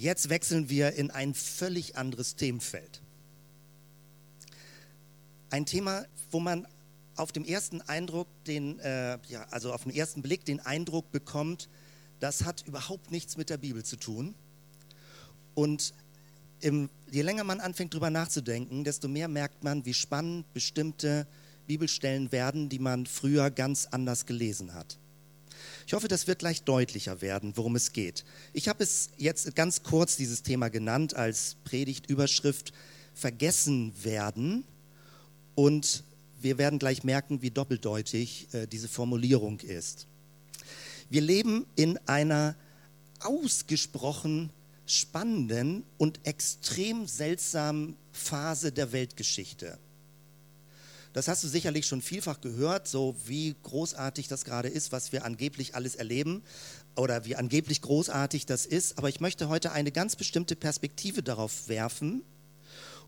Jetzt wechseln wir in ein völlig anderes Themenfeld. Ein Thema, wo man auf dem ersten Eindruck, den, äh, ja, also auf den ersten Blick den Eindruck bekommt, das hat überhaupt nichts mit der Bibel zu tun. Und im, je länger man anfängt darüber nachzudenken, desto mehr merkt man, wie spannend bestimmte Bibelstellen werden, die man früher ganz anders gelesen hat. Ich hoffe, das wird gleich deutlicher werden, worum es geht. Ich habe es jetzt ganz kurz dieses Thema genannt als Predigtüberschrift Vergessen werden und wir werden gleich merken, wie doppeldeutig äh, diese Formulierung ist. Wir leben in einer ausgesprochen spannenden und extrem seltsamen Phase der Weltgeschichte. Das hast du sicherlich schon vielfach gehört, so wie großartig das gerade ist, was wir angeblich alles erleben oder wie angeblich großartig das ist. Aber ich möchte heute eine ganz bestimmte Perspektive darauf werfen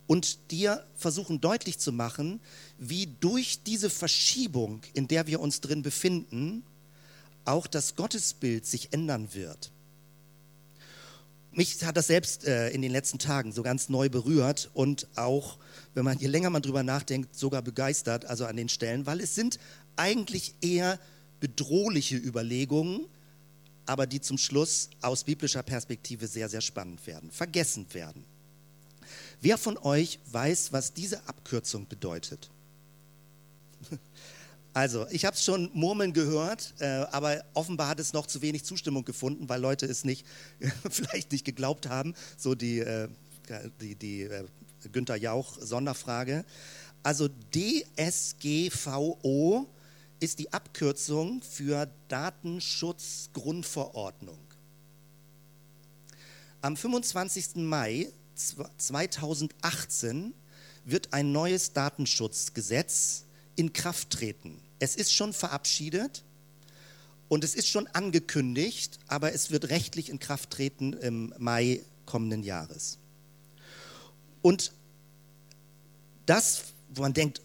und dir versuchen deutlich zu machen, wie durch diese Verschiebung, in der wir uns drin befinden, auch das Gottesbild sich ändern wird. Mich hat das selbst äh, in den letzten Tagen so ganz neu berührt und auch, wenn man je länger man drüber nachdenkt, sogar begeistert, also an den Stellen, weil es sind eigentlich eher bedrohliche Überlegungen, aber die zum Schluss aus biblischer Perspektive sehr, sehr spannend werden, vergessen werden. Wer von euch weiß, was diese Abkürzung bedeutet? Also, ich habe es schon murmeln gehört, äh, aber offenbar hat es noch zu wenig Zustimmung gefunden, weil Leute es nicht, vielleicht nicht geglaubt haben. So die, äh, die, die äh, Günther Jauch Sonderfrage. Also DSGVO ist die Abkürzung für Datenschutzgrundverordnung. Am 25. Mai 2018 wird ein neues Datenschutzgesetz in Kraft treten. Es ist schon verabschiedet und es ist schon angekündigt, aber es wird rechtlich in Kraft treten im Mai kommenden Jahres. Und das, wo man denkt,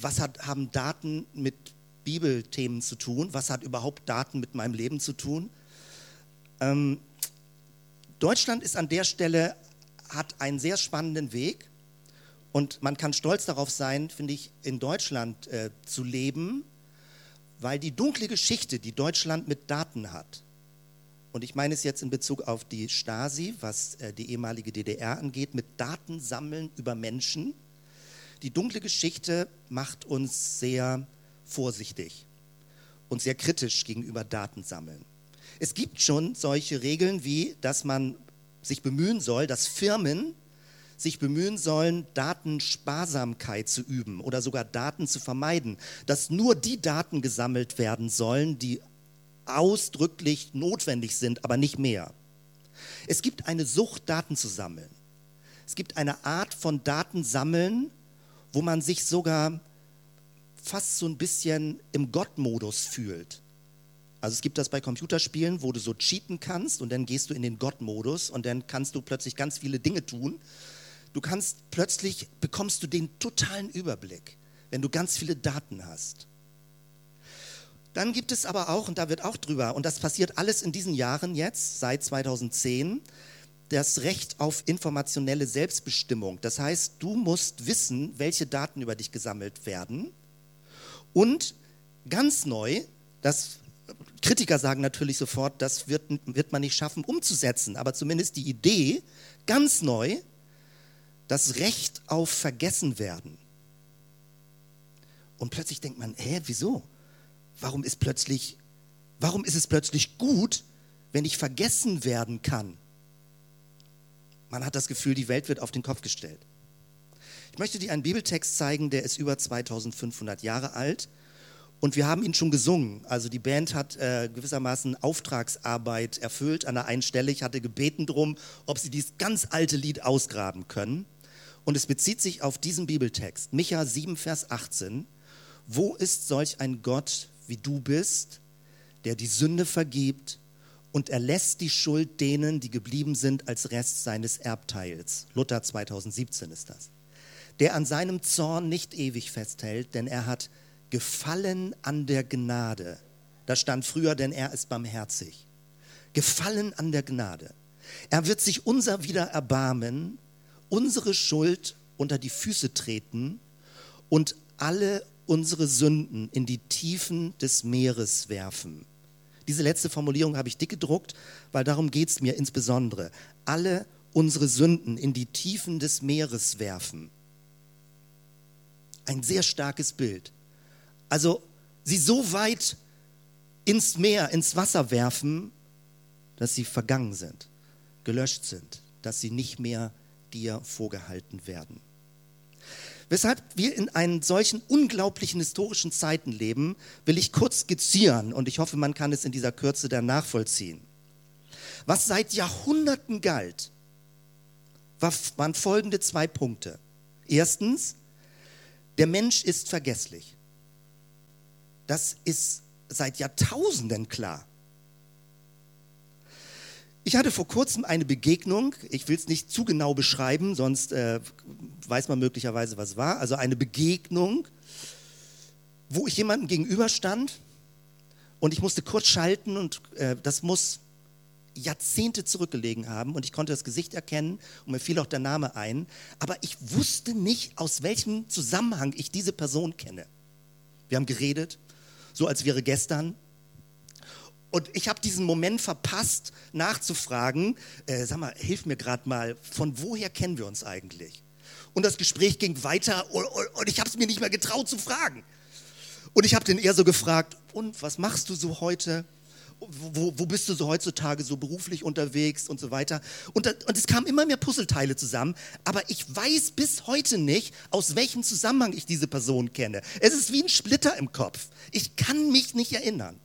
was hat, haben Daten mit Bibelthemen zu tun? Was hat überhaupt Daten mit meinem Leben zu tun? Ähm, Deutschland ist an der Stelle, hat einen sehr spannenden Weg. Und man kann stolz darauf sein, finde ich, in Deutschland äh, zu leben, weil die dunkle Geschichte, die Deutschland mit Daten hat, und ich meine es jetzt in Bezug auf die Stasi, was äh, die ehemalige DDR angeht, mit Daten sammeln über Menschen, die dunkle Geschichte macht uns sehr vorsichtig und sehr kritisch gegenüber Datensammeln. Es gibt schon solche Regeln wie, dass man sich bemühen soll, dass Firmen sich bemühen sollen, Datensparsamkeit zu üben oder sogar Daten zu vermeiden, dass nur die Daten gesammelt werden sollen, die ausdrücklich notwendig sind, aber nicht mehr. Es gibt eine Sucht, Daten zu sammeln. Es gibt eine Art von Datensammeln, wo man sich sogar fast so ein bisschen im Gottmodus fühlt. Also es gibt das bei Computerspielen, wo du so cheaten kannst und dann gehst du in den Gott-Modus und dann kannst du plötzlich ganz viele Dinge tun Du kannst plötzlich, bekommst du den totalen Überblick, wenn du ganz viele Daten hast. Dann gibt es aber auch, und da wird auch drüber, und das passiert alles in diesen Jahren jetzt, seit 2010, das Recht auf informationelle Selbstbestimmung. Das heißt, du musst wissen, welche Daten über dich gesammelt werden. Und ganz neu, das Kritiker sagen natürlich sofort, das wird, wird man nicht schaffen umzusetzen, aber zumindest die Idee, ganz neu, das Recht auf Vergessenwerden. Und plötzlich denkt man, hä, wieso? Warum ist plötzlich, warum ist es plötzlich gut, wenn ich vergessen werden kann? Man hat das Gefühl, die Welt wird auf den Kopf gestellt. Ich möchte dir einen Bibeltext zeigen, der ist über 2500 Jahre alt und wir haben ihn schon gesungen. Also die Band hat äh, gewissermaßen Auftragsarbeit erfüllt an der einen Stelle. Ich hatte gebeten drum, ob sie dieses ganz alte Lied ausgraben können. Und es bezieht sich auf diesen Bibeltext, Micha 7, Vers 18. Wo ist solch ein Gott, wie du bist, der die Sünde vergibt und erlässt die Schuld denen, die geblieben sind als Rest seines Erbteils? Luther 2017 ist das. Der an seinem Zorn nicht ewig festhält, denn er hat Gefallen an der Gnade. Da stand früher, denn er ist barmherzig. Gefallen an der Gnade. Er wird sich unser wieder erbarmen, unsere Schuld unter die Füße treten und alle unsere Sünden in die Tiefen des Meeres werfen. Diese letzte Formulierung habe ich dick gedruckt, weil darum geht es mir insbesondere. Alle unsere Sünden in die Tiefen des Meeres werfen. Ein sehr starkes Bild. Also sie so weit ins Meer, ins Wasser werfen, dass sie vergangen sind, gelöscht sind, dass sie nicht mehr dir vorgehalten werden. Weshalb wir in einen solchen unglaublichen historischen Zeiten leben, will ich kurz skizzieren und ich hoffe, man kann es in dieser Kürze dann nachvollziehen. Was seit Jahrhunderten galt, waren folgende zwei Punkte. Erstens, der Mensch ist vergesslich. Das ist seit Jahrtausenden klar. Ich hatte vor kurzem eine Begegnung, ich will es nicht zu genau beschreiben, sonst äh, weiß man möglicherweise, was war. Also eine Begegnung, wo ich jemandem gegenüberstand und ich musste kurz schalten und äh, das muss Jahrzehnte zurückgelegen haben und ich konnte das Gesicht erkennen und mir fiel auch der Name ein, aber ich wusste nicht, aus welchem Zusammenhang ich diese Person kenne. Wir haben geredet, so als wäre gestern und ich habe diesen Moment verpasst, nachzufragen, äh, sag mal, hilf mir gerade mal, von woher kennen wir uns eigentlich? Und das Gespräch ging weiter und, und, ich habe es mir nicht mehr getraut zu fragen. Und ich habe den eher so gefragt, und was machst du so heute? Wo, wo, bist du so heutzutage so beruflich unterwegs und so weiter? Und, und es kamen immer mehr Puzzleteile zusammen, aber ich weiß bis heute nicht, aus welchem Zusammenhang ich diese Person kenne. Es ist wie ein Splitter im Kopf. Ich kann mich nicht erinnern.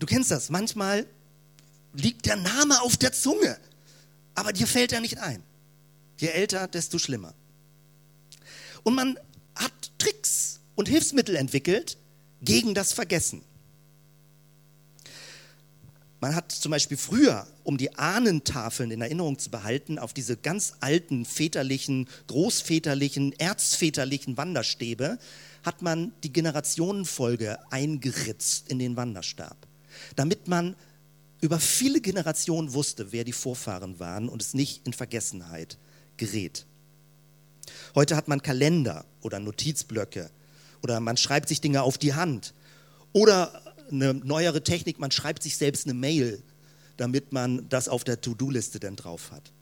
Du kennst das, manchmal liegt der Name auf der Zunge, aber dir fällt er nicht ein. Je älter, desto schlimmer. Und man hat Tricks und Hilfsmittel entwickelt gegen das Vergessen. Man hat zum Beispiel früher, um die Ahnentafeln in Erinnerung zu behalten, auf diese ganz alten väterlichen, großväterlichen, erzväterlichen Wanderstäbe, hat man die Generationenfolge eingeritzt in den Wanderstab damit man über viele Generationen wusste, wer die Vorfahren waren und es nicht in Vergessenheit gerät. Heute hat man Kalender oder Notizblöcke oder man schreibt sich Dinge auf die Hand oder eine neuere Technik, man schreibt sich selbst eine Mail, damit man das auf der To-Do-Liste dann drauf hat.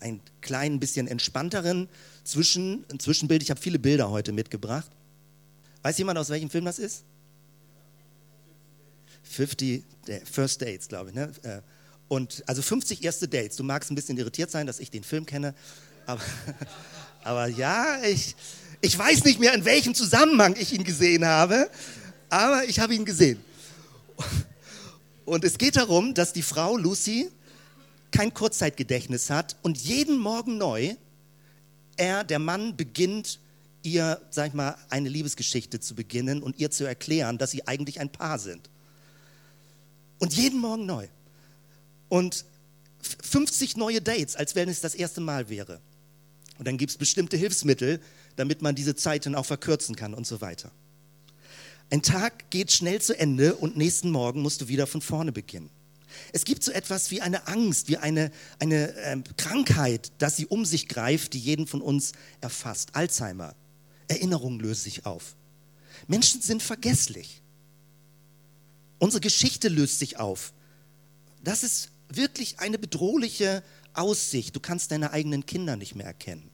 Ein klein bisschen entspannteren Zwischen, Zwischenbild, ich habe viele Bilder heute mitgebracht. Weiß jemand, aus welchem Film das ist? 50 First Dates, glaube ich. Ne? Äh, und also 50 erste Dates. Du magst ein bisschen irritiert sein, dass ich den Film kenne, aber, aber ja, ich, ich weiß nicht mehr, in welchem Zusammenhang ich ihn gesehen habe, aber ich habe ihn gesehen. Und es geht darum, dass die Frau Lucy kein Kurzzeitgedächtnis hat und jeden Morgen neu er, der Mann, beginnt, ihr, sag ich mal, eine Liebesgeschichte zu beginnen und ihr zu erklären, dass sie eigentlich ein Paar sind. Und jeden Morgen neu. Und 50 neue Dates, als wenn es das erste Mal wäre. Und dann gibt es bestimmte Hilfsmittel, damit man diese Zeit dann auch verkürzen kann und so weiter. Ein Tag geht schnell zu Ende und nächsten Morgen musst du wieder von vorne beginnen. Es gibt so etwas wie eine Angst, wie eine, eine äh, Krankheit, dass sie um sich greift, die jeden von uns erfasst. Alzheimer. Erinnerungen lösen sich auf. Menschen sind vergesslich. Unsere Geschichte löst sich auf. Das ist wirklich eine bedrohliche Aussicht. Du kannst deine eigenen Kinder nicht mehr erkennen.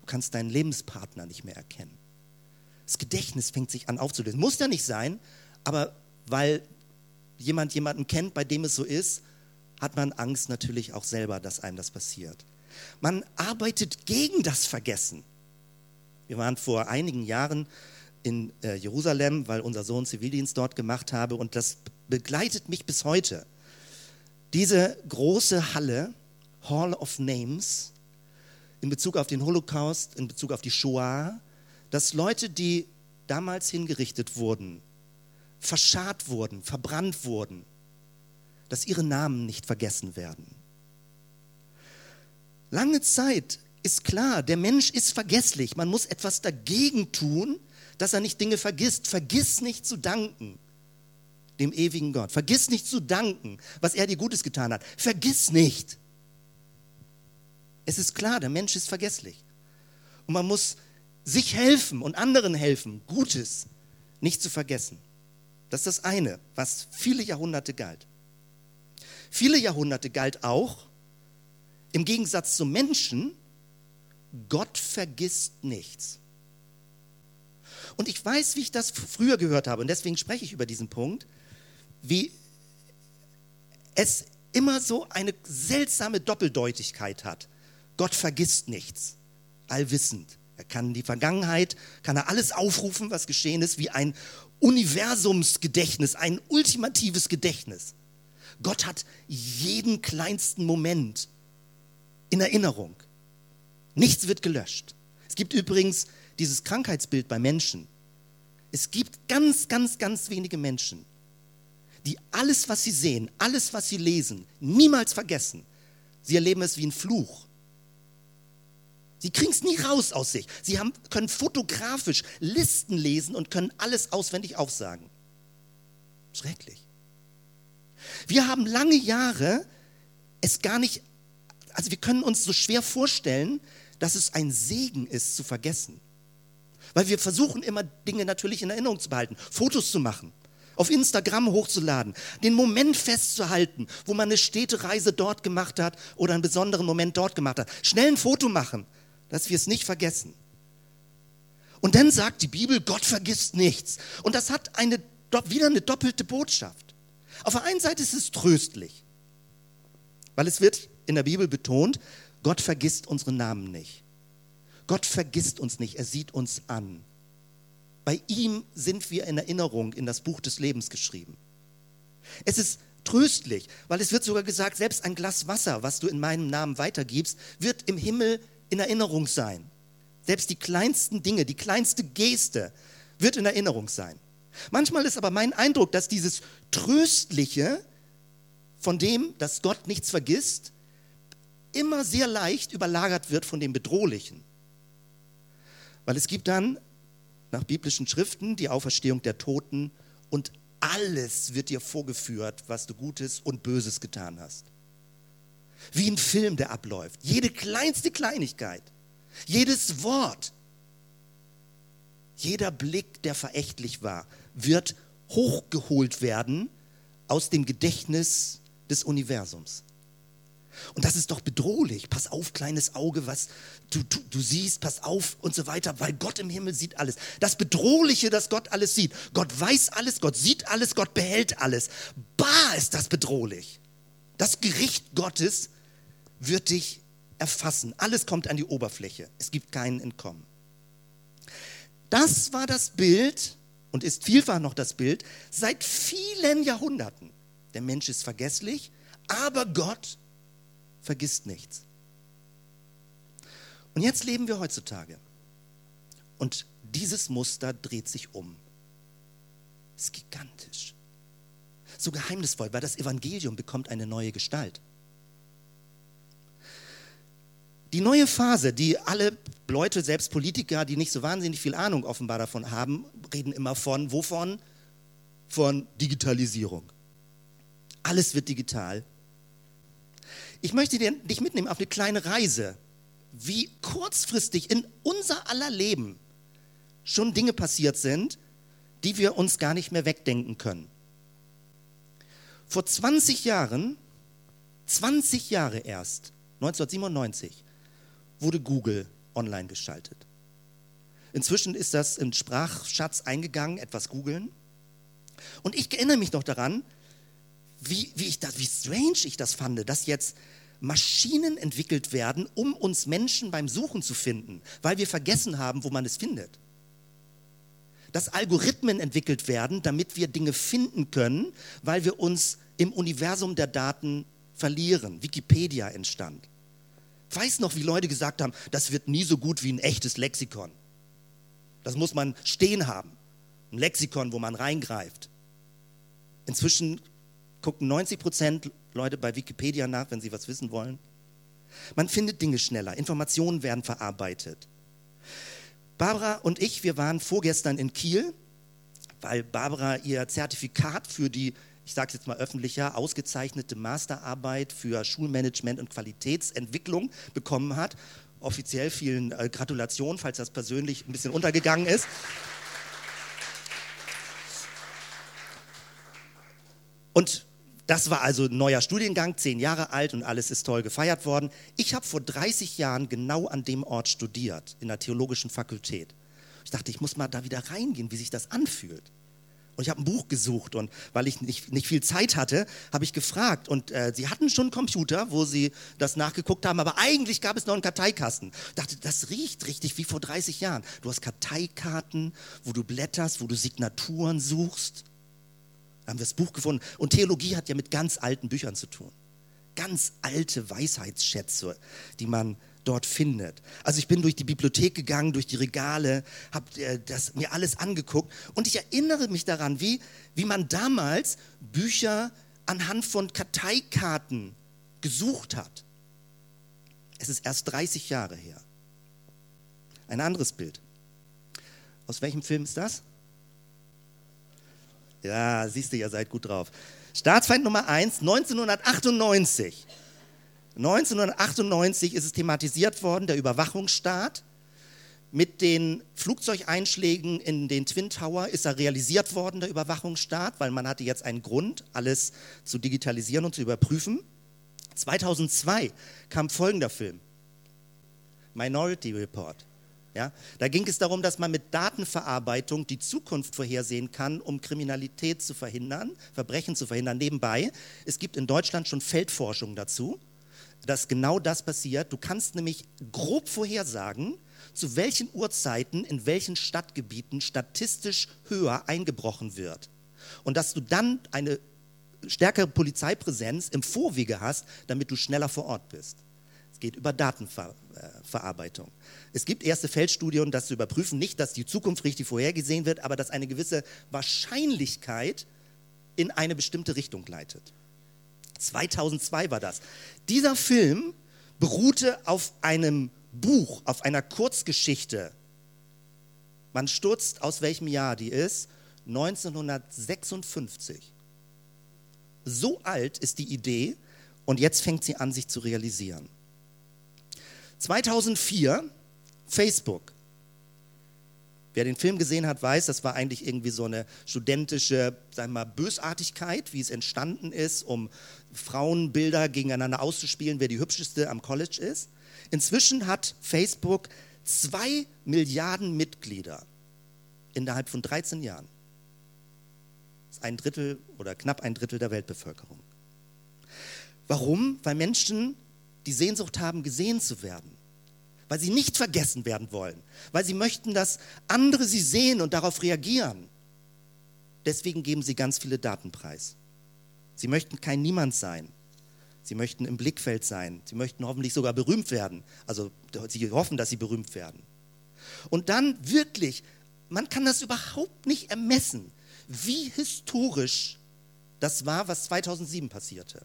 Du kannst deinen Lebenspartner nicht mehr erkennen. Das Gedächtnis fängt sich an aufzulösen. Muss ja nicht sein, aber weil jemand jemanden kennt, bei dem es so ist, hat man Angst natürlich auch selber, dass einem das passiert. Man arbeitet gegen das Vergessen. Wir waren vor einigen Jahren in äh, Jerusalem, weil unser Sohn Zivildienst dort gemacht habe und das begleitet mich bis heute. Diese große Halle, Hall of Names, in Bezug auf den Holocaust, in Bezug auf die Shoah, dass Leute, die damals hingerichtet wurden, verscharrt wurden, verbrannt wurden, dass ihre Namen nicht vergessen werden. Lange Zeit ist klar, der Mensch ist vergesslich. Man muss etwas dagegen tun, dass er nicht Dinge vergisst. Vergiss nicht zu danken. dem ewigen Gott. Vergiss nicht zu danken, was er dir Gutes getan hat. Vergiss nicht. Es ist klar, der Mensch ist vergesslich. Und man muss sich helfen und anderen helfen, Gutes nicht zu vergessen. Das ist das eine, was viele Jahrhunderte galt. Viele Jahrhunderte galt auch, im Gegensatz zum Menschen, Gott vergisst nichts. Und ich weiß, wie ich das früher gehört habe, und deswegen spreche ich über diesen Punkt, wie es immer so eine seltsame Doppeldeutigkeit hat. Gott vergisst nichts, allwissend. Er kann die Vergangenheit, kann er alles aufrufen, was geschehen ist, wie ein Universumsgedächtnis, ein ultimatives Gedächtnis. Gott hat jeden kleinsten Moment in Erinnerung. Nichts wird gelöscht. Es gibt übrigens dieses Krankheitsbild bei Menschen. Es gibt ganz, ganz, ganz wenige Menschen, die alles, was sie sehen, alles, was sie lesen, niemals vergessen. Sie erleben es wie ein Fluch. Sie kriegen es nie raus aus sich. Sie haben, können fotografisch Listen lesen und können alles auswendig aufsagen. Schrecklich. Wir haben lange Jahre es gar nicht, also wir können uns so schwer vorstellen, dass es ein Segen ist, zu vergessen. Weil wir versuchen immer Dinge natürlich in Erinnerung zu behalten, Fotos zu machen, auf Instagram hochzuladen, den Moment festzuhalten, wo man eine Städtereise dort gemacht hat oder einen besonderen Moment dort gemacht hat. Schnell ein Foto machen, dass wir es nicht vergessen. Und dann sagt die Bibel, Gott vergisst nichts. Und das hat eine, wieder eine doppelte Botschaft. Auf der einen Seite ist es tröstlich, weil es wird in der Bibel betont, Gott vergisst unseren Namen nicht. Gott vergisst uns nicht, er sieht uns an. Bei ihm sind wir in Erinnerung in das Buch des Lebens geschrieben. Es ist tröstlich, weil es wird sogar gesagt, selbst ein Glas Wasser, was du in meinem Namen weitergibst, wird im Himmel in Erinnerung sein. Selbst die kleinsten Dinge, die kleinste Geste wird in Erinnerung sein. Manchmal ist aber mein Eindruck, dass dieses Tröstliche, von dem, dass Gott nichts vergisst, immer sehr leicht überlagert wird von dem Bedrohlichen. Weil es gibt dann nach biblischen Schriften die Auferstehung der Toten und alles wird dir vorgeführt, was du Gutes und Böses getan hast. Wie ein Film, der abläuft. Jede kleinste Kleinigkeit, jedes Wort, jeder Blick, der verächtlich war, wird hochgeholt werden aus dem Gedächtnis des Universums. Und das ist doch bedrohlich. Pass auf, kleines Auge, was du, du, du, siehst, pass auf und so weiter, weil Gott im Himmel sieht alles. Das Bedrohliche, dass Gott alles sieht. Gott weiß alles, Gott sieht alles, Gott behält alles. Bah ist das bedrohlich. Das Gericht Gottes wird dich erfassen. Alles kommt an die Oberfläche. Es gibt keinen Entkommen. Das war das Bild und ist vielfach noch das Bild seit vielen Jahrhunderten. Der Mensch ist vergesslich, aber Gott vergisst nichts. Und jetzt leben wir heutzutage. Und dieses Muster dreht sich um. Es ist gigantisch. So geheimnisvoll, weil das Evangelium bekommt eine neue Gestalt. Die neue Phase, die alle Leute, selbst Politiker, die nicht so wahnsinnig viel Ahnung offenbar davon haben, reden immer von, wovon? Von Digitalisierung. Alles wird digital. Ich möchte dich mitnehmen auf eine kleine Reise, wie kurzfristig in unser aller Leben schon Dinge passiert sind, die wir uns gar nicht mehr wegdenken können. Vor 20 Jahren, 20 Jahre erst, 1997, wurde Google online geschaltet. Inzwischen ist das in Sprachschatz eingegangen, etwas googeln. Und ich erinnere mich noch daran, wie, wie, ich das, wie strange ich das fand, dass jetzt Maschinen entwickelt werden, um uns Menschen beim Suchen zu finden, weil wir vergessen haben, wo man es findet. Dass Algorithmen entwickelt werden, damit wir Dinge finden können, weil wir uns im Universum der Daten verlieren. Wikipedia entstand. Ich weiß noch, wie Leute gesagt haben, das wird nie so gut wie ein echtes Lexikon. Das muss man stehen haben. Ein Lexikon, wo man reingreift. Inzwischen gucken 90 Prozent Leute bei Wikipedia nach, wenn sie was wissen wollen. Man findet Dinge schneller, Informationen werden verarbeitet. Barbara und ich, wir waren vorgestern in Kiel weil Barbara ihr Zertifikat für die, ich sage es jetzt mal öffentlicher, ausgezeichnete Masterarbeit für Schulmanagement und Qualitätsentwicklung bekommen hat. Offiziell vielen äh, Gratulationen, falls das persönlich ein bisschen untergegangen ist. Und das war also ein neuer Studiengang, zehn Jahre alt und alles ist toll gefeiert worden. Ich habe vor 30 Jahren genau an dem Ort studiert, in der theologischen Fakultät. Ich dachte, ich muss mal da wieder reingehen, wie sich das anfühlt. Und ich habe ein Buch gesucht und weil ich nicht, nicht viel Zeit hatte, habe ich gefragt. Und äh, sie hatten schon einen Computer, wo sie das nachgeguckt haben, aber eigentlich gab es noch einen Karteikasten. Ich dachte, das riecht richtig wie vor 30 Jahren. Du hast Karteikarten, wo du blätterst, wo du Signaturen suchst. Haben wir das Buch gefunden. Und Theologie hat ja mit ganz alten Büchern zu tun. Ganz alte Weisheitsschätze, die man dort findet. Also ich bin durch die Bibliothek gegangen, durch die Regale, habe äh, das mir alles angeguckt und ich erinnere mich daran, wie, wie man damals Bücher anhand von Karteikarten gesucht hat. Es ist erst 30 Jahre her. Ein anderes Bild. Aus welchem Film ist das? Ja, siehst du, ihr seid gut drauf. Staatsfeind Nummer 1, 1998. 1998 ist es thematisiert worden, der Überwachungsstaat. Mit den Flugzeugeinschlägen in den Twin Tower ist er realisiert worden, der Überwachungsstaat, weil man hatte jetzt einen Grund, alles zu digitalisieren und zu überprüfen. 2002 kam folgender Film, Minority Report. Ja, da ging es darum, dass man mit Datenverarbeitung die Zukunft vorhersehen kann, um Kriminalität zu verhindern, Verbrechen zu verhindern. Nebenbei, es gibt in Deutschland schon Feldforschung dazu dass genau das passiert. Du kannst nämlich grob vorhersagen, zu welchen Uhrzeiten in welchen Stadtgebieten statistisch höher eingebrochen wird. Und dass du dann eine stärkere Polizeipräsenz im Vorwege hast, damit du schneller vor Ort bist. Geht über Datenverarbeitung. Es gibt erste Feldstudien, das zu überprüfen, nicht, dass die Zukunft richtig vorhergesehen wird, aber dass eine gewisse Wahrscheinlichkeit in eine bestimmte Richtung leitet. 2002 war das. Dieser Film beruhte auf einem Buch, auf einer Kurzgeschichte. Man stürzt, aus welchem Jahr die ist? 1956. So alt ist die Idee und jetzt fängt sie an, sich zu realisieren. 2004 Facebook. Wer den Film gesehen hat, weiß, das war eigentlich irgendwie so eine studentische, sagen wir mal, Bösartigkeit, wie es entstanden ist, um Frauenbilder gegeneinander auszuspielen, wer die hübscheste am College ist. Inzwischen hat Facebook zwei Milliarden Mitglieder innerhalb von 13 Jahren. Das ist ein Drittel oder knapp ein Drittel der Weltbevölkerung. Warum? Weil Menschen die Sehnsucht haben, gesehen zu werden weil sie nicht vergessen werden wollen, weil sie möchten, dass andere sie sehen und darauf reagieren. Deswegen geben sie ganz viele Daten preis. Sie möchten kein Niemand sein. Sie möchten im Blickfeld sein. Sie möchten hoffentlich sogar berühmt werden. Also sie hoffen, dass sie berühmt werden. Und dann wirklich, man kann das überhaupt nicht ermessen, wie historisch das war, was 2007 passierte.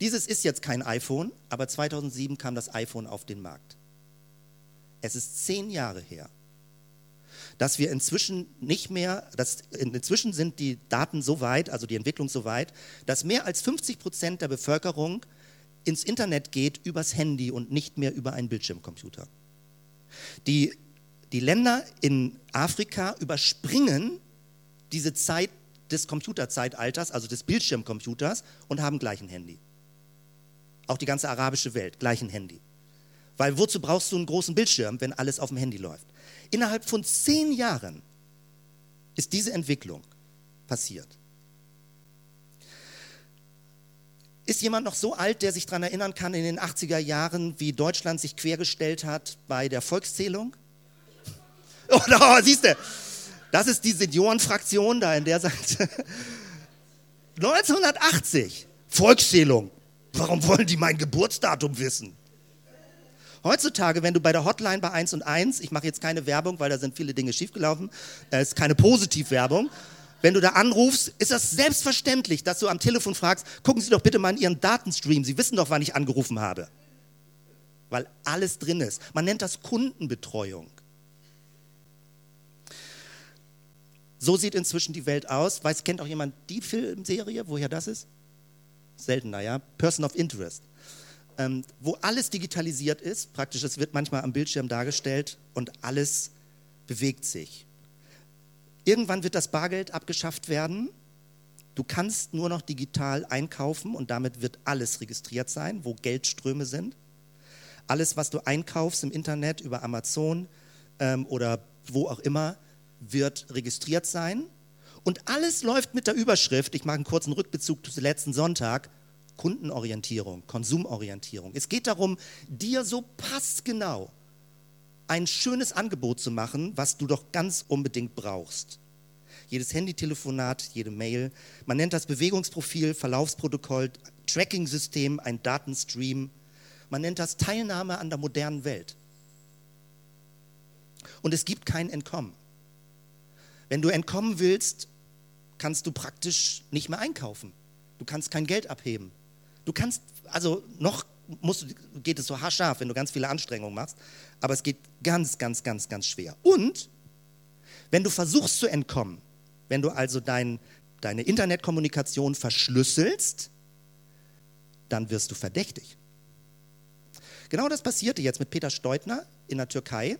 Dieses ist jetzt kein iPhone, aber 2007 kam das iPhone auf den Markt. Es ist zehn Jahre her, dass wir inzwischen nicht mehr, dass inzwischen sind die Daten so weit, also die Entwicklung so weit, dass mehr als 50 Prozent der Bevölkerung ins Internet geht übers Handy und nicht mehr über einen Bildschirmcomputer. Die, die Länder in Afrika überspringen diese Zeit des Computerzeitalters, also des Bildschirmcomputers, und haben gleich ein Handy. Auch die ganze arabische Welt, gleich ein Handy. Weil wozu brauchst du einen großen Bildschirm, wenn alles auf dem Handy läuft? Innerhalb von zehn Jahren ist diese Entwicklung passiert. Ist jemand noch so alt, der sich daran erinnern kann, in den 80er Jahren, wie Deutschland sich quergestellt hat bei der Volkszählung? Oh, oh siehst du, das ist die Seniorenfraktion da in der Seite. 1980, Volkszählung. Warum wollen die mein Geburtsdatum wissen? Heutzutage, wenn du bei der Hotline bei 1 und 1, ich mache jetzt keine Werbung, weil da sind viele Dinge schiefgelaufen, es äh, ist keine Positivwerbung, wenn du da anrufst, ist das selbstverständlich, dass du am Telefon fragst, gucken Sie doch bitte mal in Ihren Datenstream, Sie wissen doch, wann ich angerufen habe. Weil alles drin ist. Man nennt das Kundenbetreuung. So sieht inzwischen die Welt aus. Weiß, kennt auch jemand die Filmserie, woher das ist? Seltener, ja? Person of Interest. Ähm, wo alles digitalisiert ist, praktisch, es wird manchmal am Bildschirm dargestellt und alles bewegt sich. Irgendwann wird das Bargeld abgeschafft werden. Du kannst nur noch digital einkaufen und damit wird alles registriert sein, wo Geldströme sind. Alles, was du einkaufst im Internet über Amazon ähm, oder wo auch immer, wird registriert sein. Und alles läuft mit der Überschrift, ich mache einen kurzen Rückbezug zu letzten Sonntag, Kundenorientierung, Konsumorientierung. Es geht darum, dir so passgenau ein schönes Angebot zu machen, was du doch ganz unbedingt brauchst. Jedes Handytelefonat, jede Mail. Man nennt das Bewegungsprofil, Verlaufsprotokoll, Tracking-System, ein Datenstream. Man nennt das Teilnahme an der modernen Welt. Und es gibt kein Entkommen. Wenn du entkommen willst, kannst du praktisch nicht mehr einkaufen. Du kannst kein Geld abheben. Du kannst, also noch musst, geht es so haarscharf, wenn du ganz viele Anstrengungen machst, aber es geht ganz, ganz, ganz, ganz schwer. Und wenn du versuchst zu entkommen, wenn du also dein, deine Internetkommunikation verschlüsselst, dann wirst du verdächtig. Genau das passierte jetzt mit Peter Steutner in der Türkei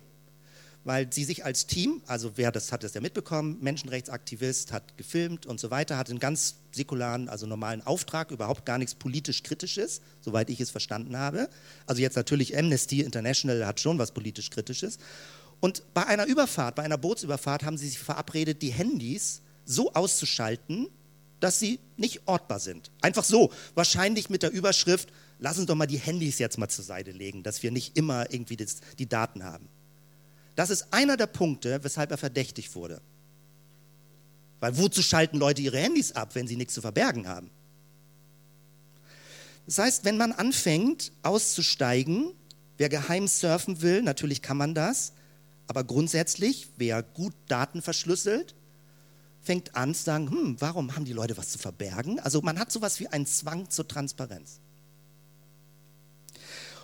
weil sie sich als Team, also wer das hat es ja mitbekommen, Menschenrechtsaktivist, hat gefilmt und so weiter, hat einen ganz säkularen, also normalen Auftrag, überhaupt gar nichts politisch Kritisches, soweit ich es verstanden habe. Also jetzt natürlich Amnesty International hat schon was politisch Kritisches. Und bei einer Überfahrt, bei einer Bootsüberfahrt haben sie sich verabredet, die Handys so auszuschalten, dass sie nicht ortbar sind. Einfach so, wahrscheinlich mit der Überschrift, lass uns doch mal die Handys jetzt mal zur Seite legen, dass wir nicht immer irgendwie das, die Daten haben. Das ist einer der Punkte, weshalb er verdächtig wurde. Weil wozu schalten Leute ihre Handys ab, wenn sie nichts zu verbergen haben? Das heißt, wenn man anfängt auszusteigen, wer geheim surfen will, natürlich kann man das, aber grundsätzlich, wer gut Daten verschlüsselt, fängt an zu sagen, hm, warum haben die Leute was zu verbergen? Also man hat sowas wie einen Zwang zur Transparenz.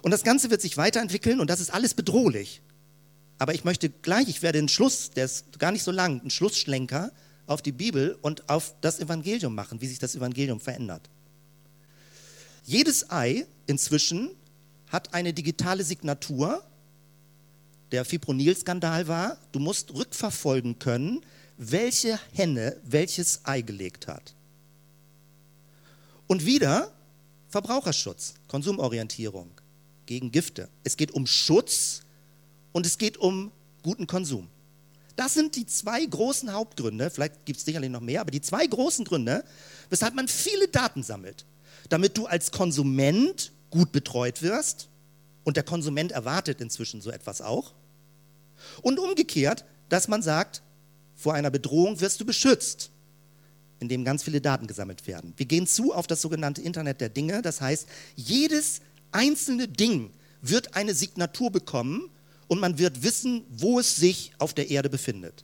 Und das Ganze wird sich weiterentwickeln und das ist alles bedrohlich. Aber ich möchte gleich, ich werde den Schluss, der ist gar nicht so lang, einen Schlussschlenker auf die Bibel und auf das Evangelium machen, wie sich das Evangelium verändert. Jedes Ei inzwischen hat eine digitale Signatur. Der Fipronil-Skandal war, du musst rückverfolgen können, welche Henne welches Ei gelegt hat. Und wieder Verbraucherschutz, Konsumorientierung gegen Gifte. Es geht um Schutz und es geht um guten Konsum. Das sind die zwei großen Hauptgründe, vielleicht gibt es sicherlich noch mehr, aber die zwei großen Gründe, weshalb man viele Daten sammelt. Damit du als Konsument gut betreut wirst und der Konsument erwartet inzwischen so etwas auch. Und umgekehrt, dass man sagt, vor einer Bedrohung wirst du beschützt, indem ganz viele Daten gesammelt werden. Wir gehen zu auf das sogenannte Internet der Dinge, das heißt, jedes einzelne Ding wird eine Signatur bekommen und man wird wissen, wo es sich auf der Erde befindet.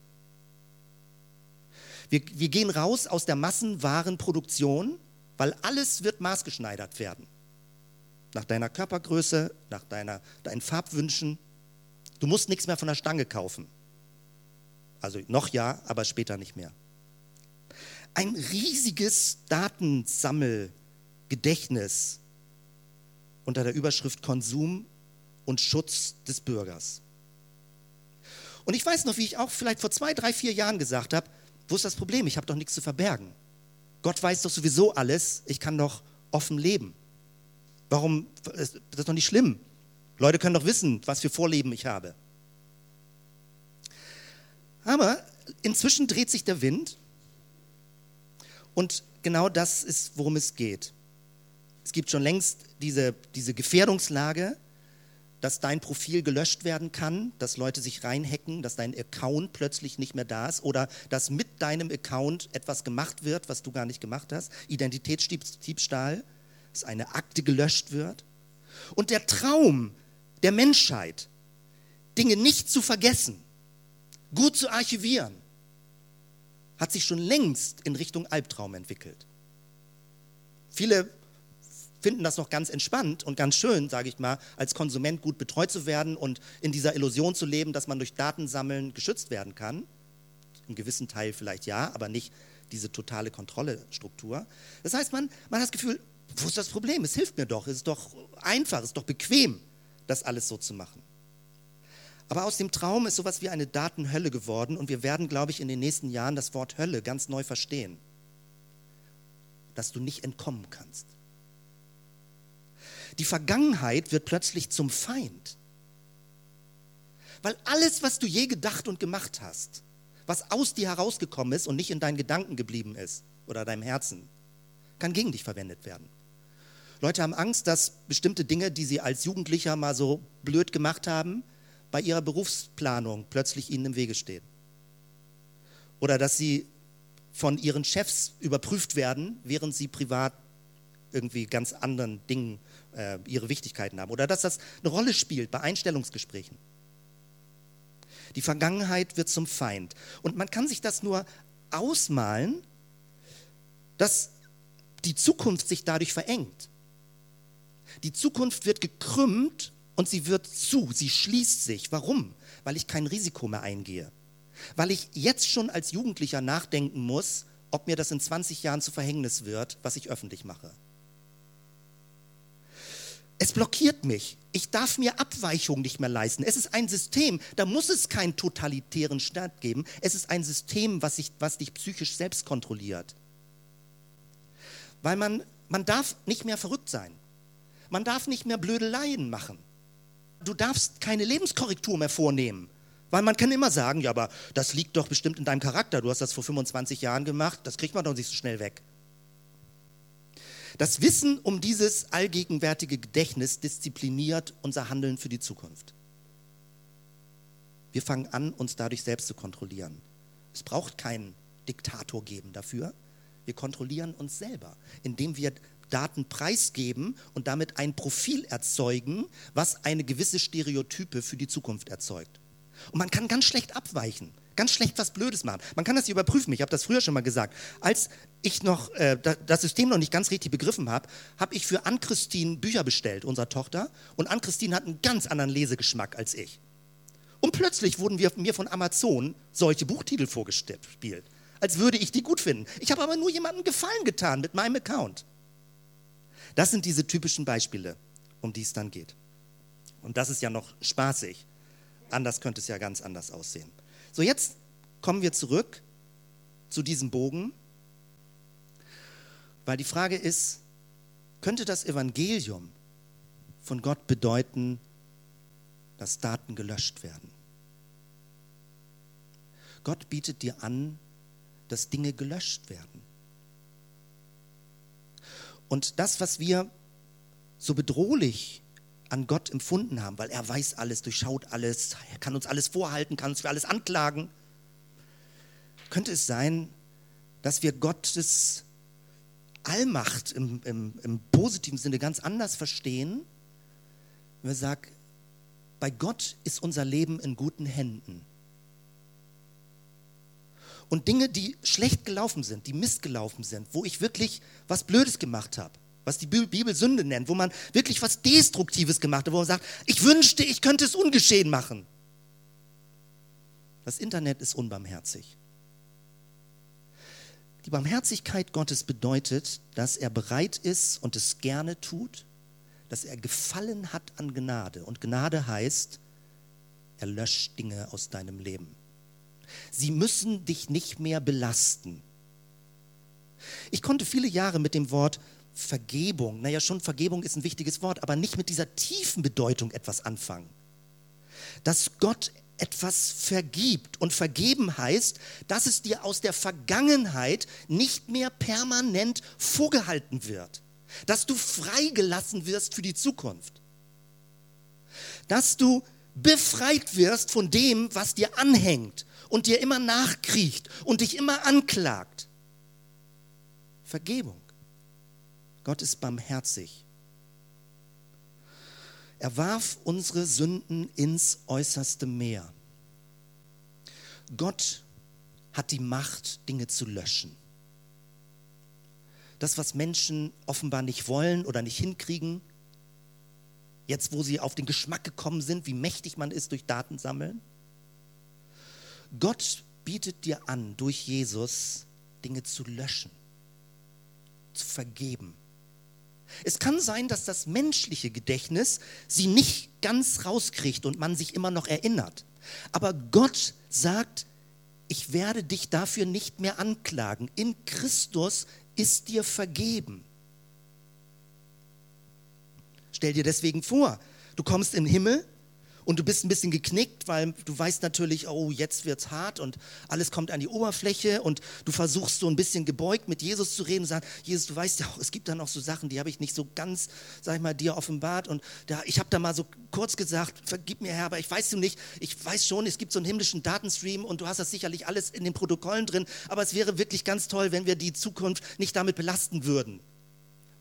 Wir, wir gehen raus aus der Massenwarenproduktion, weil alles wird maßgeschneidert werden. Nach deiner Körpergröße, nach deiner, deinen Farbwünschen. Du musst nichts mehr von der Stange kaufen. Also noch ja, aber später nicht mehr. Ein riesiges Datensammelgedächtnis unter der Überschrift Konsum und Schutz des Bürgers. Und ich weiß noch, wie ich auch vielleicht vor zwei, drei, vier Jahren gesagt habe, wo ist das Problem? Ich habe doch nichts zu verbergen. Gott weiß doch sowieso alles, ich kann doch offen leben. Warum, das ist doch nicht schlimm. Leute können doch wissen, was für Vorleben ich habe. Aber inzwischen dreht sich der Wind und genau das ist, worum es geht. Es gibt schon längst diese, diese Gefährdungslage, dass dein Profil gelöscht werden kann, dass Leute sich reinhacken, dass dein Account plötzlich nicht mehr da ist oder dass mit deinem Account etwas gemacht wird, was du gar nicht gemacht hast. Identitätsdiebstahl, dass eine Akte gelöscht wird. Und der Traum der Menschheit, Dinge nicht zu vergessen, gut zu archivieren, hat sich schon längst in Richtung Albtraum entwickelt. Viele finden das noch ganz entspannt und ganz schön, sage ich mal, als Konsument gut betreut zu werden und in dieser Illusion zu leben, dass man durch Datensammeln geschützt werden kann. einen gewissen Teil vielleicht ja, aber nicht diese totale Kontrolle-Struktur. Das heißt, man, man hat das Gefühl, wo ist das Problem? Es hilft mir doch, es ist doch einfach, es ist doch bequem, das alles so zu machen. Aber aus dem Traum ist sowas wie eine Datenhölle geworden und wir werden, glaube ich, in den nächsten Jahren das Wort Hölle ganz neu verstehen. Dass du nicht entkommen kannst. Die Vergangenheit wird plötzlich zum Feind. Weil alles, was du je gedacht und gemacht hast, was aus dir herausgekommen ist und nicht in deinen Gedanken geblieben ist oder deinem Herzen, kann gegen dich verwendet werden. Leute haben Angst, dass bestimmte Dinge, die sie als Jugendlicher mal so blöd gemacht haben, bei ihrer Berufsplanung plötzlich ihnen im Wege stehen. Oder dass sie von ihren Chefs überprüft werden, während sie privat irgendwie ganz anderen Dingen äh, ihre Wichtigkeiten haben. Oder dass das eine Rolle spielt bei Einstellungsgesprächen. Die Vergangenheit wird zum Feind. Und man kann sich das nur ausmalen, dass die Zukunft sich dadurch verengt. Die Zukunft wird gekrümmt und sie wird zu, sie schließt sich. Warum? Weil ich kein Risiko mehr eingehe. Weil ich jetzt schon als Jugendlicher nachdenken muss, ob mir das in 20 Jahren zu Verhängnis wird, was ich öffentlich mache. Es blockiert mich. Ich darf mir Abweichungen nicht mehr leisten. Es ist ein System, da muss es keinen totalitären Staat geben. Es ist ein System, was, sich, was dich psychisch selbst kontrolliert. Weil man, man darf nicht mehr verrückt sein. Man darf nicht mehr Blödeleien machen. Du darfst keine Lebenskorrektur mehr vornehmen. Weil man kann immer sagen, ja, aber das liegt doch bestimmt in deinem Charakter. Du hast das vor 25 Jahren gemacht, das kriegt man doch nicht so schnell weg. Das Wissen um dieses allgegenwärtige Gedächtnis diszipliniert unser Handeln für die Zukunft. Wir fangen an, uns dadurch selbst zu kontrollieren. Es braucht keinen Diktator geben dafür. Wir kontrollieren uns selber, indem wir Daten preisgeben und damit ein Profil erzeugen, was eine gewisse Stereotype für die Zukunft erzeugt. Und man kann ganz schlecht abweichen, ganz schlecht was Blödes machen. Man kann das überprüfen. Ich habe das früher schon mal gesagt. Als ich noch äh, das System noch nicht ganz richtig begriffen habe, habe ich für Ann-Christine Bücher bestellt, unserer Tochter. Und Ann-Christine hat einen ganz anderen Lesegeschmack als ich. Und plötzlich wurden wir, mir von Amazon solche Buchtitel vorgespielt, als würde ich die gut finden. Ich habe aber nur jemandem Gefallen getan mit meinem Account. Das sind diese typischen Beispiele, um die es dann geht. Und das ist ja noch spaßig. Anders könnte es ja ganz anders aussehen. So, jetzt kommen wir zurück zu diesem Bogen, weil die Frage ist, könnte das Evangelium von Gott bedeuten, dass Daten gelöscht werden? Gott bietet dir an, dass Dinge gelöscht werden. Und das, was wir so bedrohlich an Gott empfunden haben, weil er weiß alles, durchschaut alles, er kann uns alles vorhalten, kann uns für alles anklagen, könnte es sein, dass wir Gottes Allmacht im, im, im positiven Sinne ganz anders verstehen, wenn wir sagen, bei Gott ist unser Leben in guten Händen. Und Dinge, die schlecht gelaufen sind, die missgelaufen sind, wo ich wirklich was Blödes gemacht habe, was die Bibel Sünde nennt, wo man wirklich was Destruktives gemacht hat, wo man sagt, ich wünschte, ich könnte es ungeschehen machen. Das Internet ist unbarmherzig. Die Barmherzigkeit Gottes bedeutet, dass er bereit ist und es gerne tut, dass er gefallen hat an Gnade. Und Gnade heißt, er löscht Dinge aus deinem Leben. Sie müssen dich nicht mehr belasten. Ich konnte viele Jahre mit dem Wort Vergebung, naja, schon Vergebung ist ein wichtiges Wort, aber nicht mit dieser tiefen Bedeutung etwas anfangen. Dass Gott etwas vergibt. Und vergeben heißt, dass es dir aus der Vergangenheit nicht mehr permanent vorgehalten wird. Dass du freigelassen wirst für die Zukunft. Dass du befreit wirst von dem, was dir anhängt und dir immer nachkriecht und dich immer anklagt. Vergebung. Gott ist barmherzig. Er warf unsere Sünden ins äußerste Meer. Gott hat die Macht, Dinge zu löschen. Das, was Menschen offenbar nicht wollen oder nicht hinkriegen, jetzt wo sie auf den Geschmack gekommen sind, wie mächtig man ist durch Datensammeln, Gott bietet dir an, durch Jesus Dinge zu löschen, zu vergeben. Es kann sein, dass das menschliche Gedächtnis sie nicht ganz rauskriegt und man sich immer noch erinnert. Aber Gott sagt, ich werde dich dafür nicht mehr anklagen. In Christus ist dir vergeben. Stell dir deswegen vor, du kommst den Himmel und du bist ein bisschen geknickt, weil du weißt natürlich, oh, jetzt wird es hart und alles kommt an die Oberfläche und du versuchst so ein bisschen gebeugt mit Jesus zu reden sagst, Jesus, du weißt ja auch, es gibt da noch so Sachen, die habe ich nicht so ganz, sag ich mal, dir offenbart und da, ich habe da mal so kurz gesagt, vergib mir Herr, aber ich weiß du nicht, ich weiß schon, es gibt so einen himmlischen Datenstream und du hast das sicherlich alles in den Protokollen drin, aber es wäre wirklich ganz toll, wenn wir die Zukunft nicht damit belasten würden.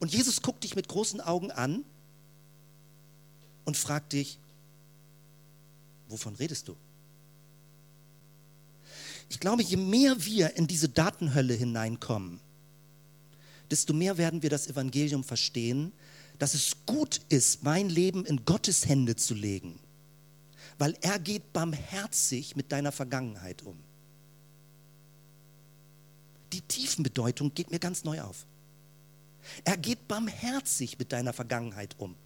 Und Jesus guckt dich mit großen Augen an und fragt dich, Wovon redest du? Ich glaube, je mehr wir in diese Datenhölle hineinkommen, desto mehr werden wir das Evangelium verstehen, dass es gut ist, mein Leben in Gottes Hände zu legen, weil er geht barmherzig mit deiner Vergangenheit um. Die Tiefenbedeutung geht mir ganz neu auf. Er geht barmherzig mit deiner Vergangenheit um.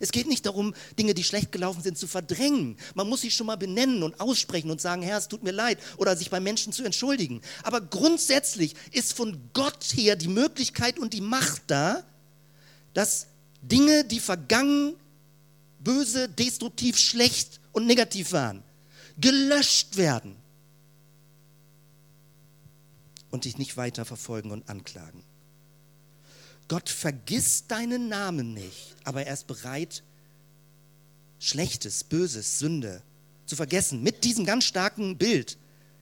Es geht nicht darum, Dinge, die schlecht gelaufen sind, zu verdrängen. Man muss sie schon mal benennen und aussprechen und sagen, Herr, es tut mir leid oder sich bei Menschen zu entschuldigen. Aber grundsätzlich ist von Gott her die Möglichkeit und die Macht da, dass Dinge, die vergangen, böse, destruktiv, schlecht und negativ waren, gelöscht werden und dich nicht weiter verfolgen und anklagen. Gott vergisst deinen Namen nicht, aber er ist bereit, Schlechtes, Böses, Sünde zu vergessen. Mit diesem ganz starken Bild.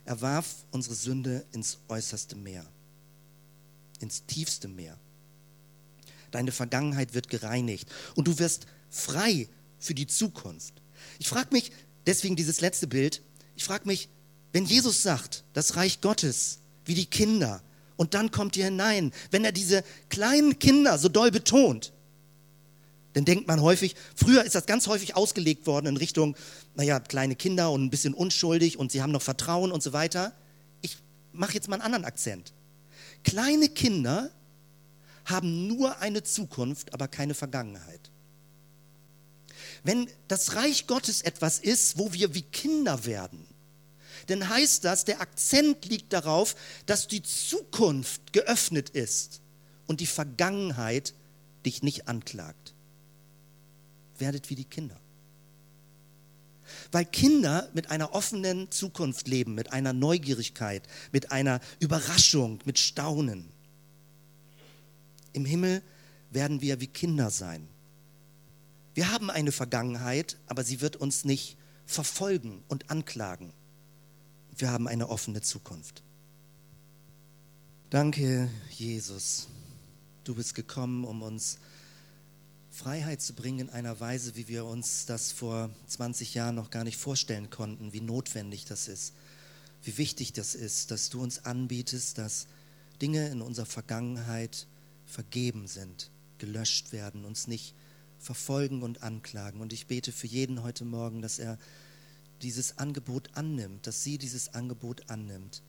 Er warf unsere Sünde ins äußerste Meer, ins tiefste Meer. Deine Vergangenheit wird gereinigt und du wirst frei für die Zukunft. Ich frage mich, deswegen dieses letzte Bild, ich frage mich, wenn Jesus sagt, das Reich Gottes, wie die Kinder, und dann kommt ihr hinein. Wenn er diese kleinen Kinder so doll betont, dann denkt man häufig, früher ist das ganz häufig ausgelegt worden in Richtung, naja, kleine Kinder und ein bisschen unschuldig und sie haben noch Vertrauen und so weiter. Ich mache jetzt mal einen anderen Akzent. Kleine Kinder haben nur eine Zukunft, aber keine Vergangenheit. Wenn das Reich Gottes etwas ist, wo wir wie Kinder werden, dann heißt das, der Akzent liegt darauf, dass die Zukunft geöffnet ist und die Vergangenheit dich nicht anklagt. Werdet wie die Kinder. Weil Kinder mit einer offenen Zukunft leben, mit einer Neugierigkeit, mit einer Überraschung, mit Staunen. Im Himmel werden wir wie Kinder sein. Wir haben eine Vergangenheit, aber sie wird uns nicht verfolgen und anklagen wir haben eine offene Zukunft. Danke, Jesus. Du bist gekommen, um uns Freiheit zu bringen in einer Weise, wie wir uns das vor 20 Jahren noch gar nicht vorstellen konnten, wie notwendig das ist, wie wichtig das ist, dass du uns anbietest, dass Dinge in unserer Vergangenheit vergeben sind, gelöscht werden, uns nicht verfolgen und anklagen. Und ich bete für jeden heute Morgen, dass er dieses Angebot annimmt, dass sie dieses Angebot annimmt,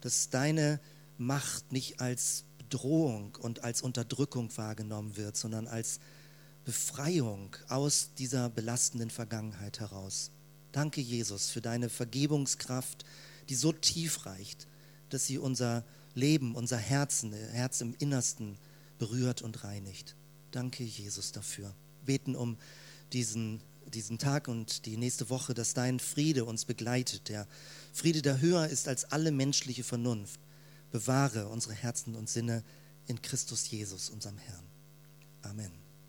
dass deine Macht nicht als Bedrohung und als Unterdrückung wahrgenommen wird, sondern als Befreiung aus dieser belastenden Vergangenheit heraus. Danke, Jesus, für deine Vergebungskraft, die so tief reicht, dass sie unser Leben, unser Herzen, Herz im Innersten berührt und reinigt. Danke, Jesus, dafür. Beten um diesen diesen Tag und die nächste Woche, dass dein Friede uns begleitet, der Friede, der höher ist als alle menschliche Vernunft. Bewahre unsere Herzen und Sinne in Christus Jesus, unserem Herrn. Amen.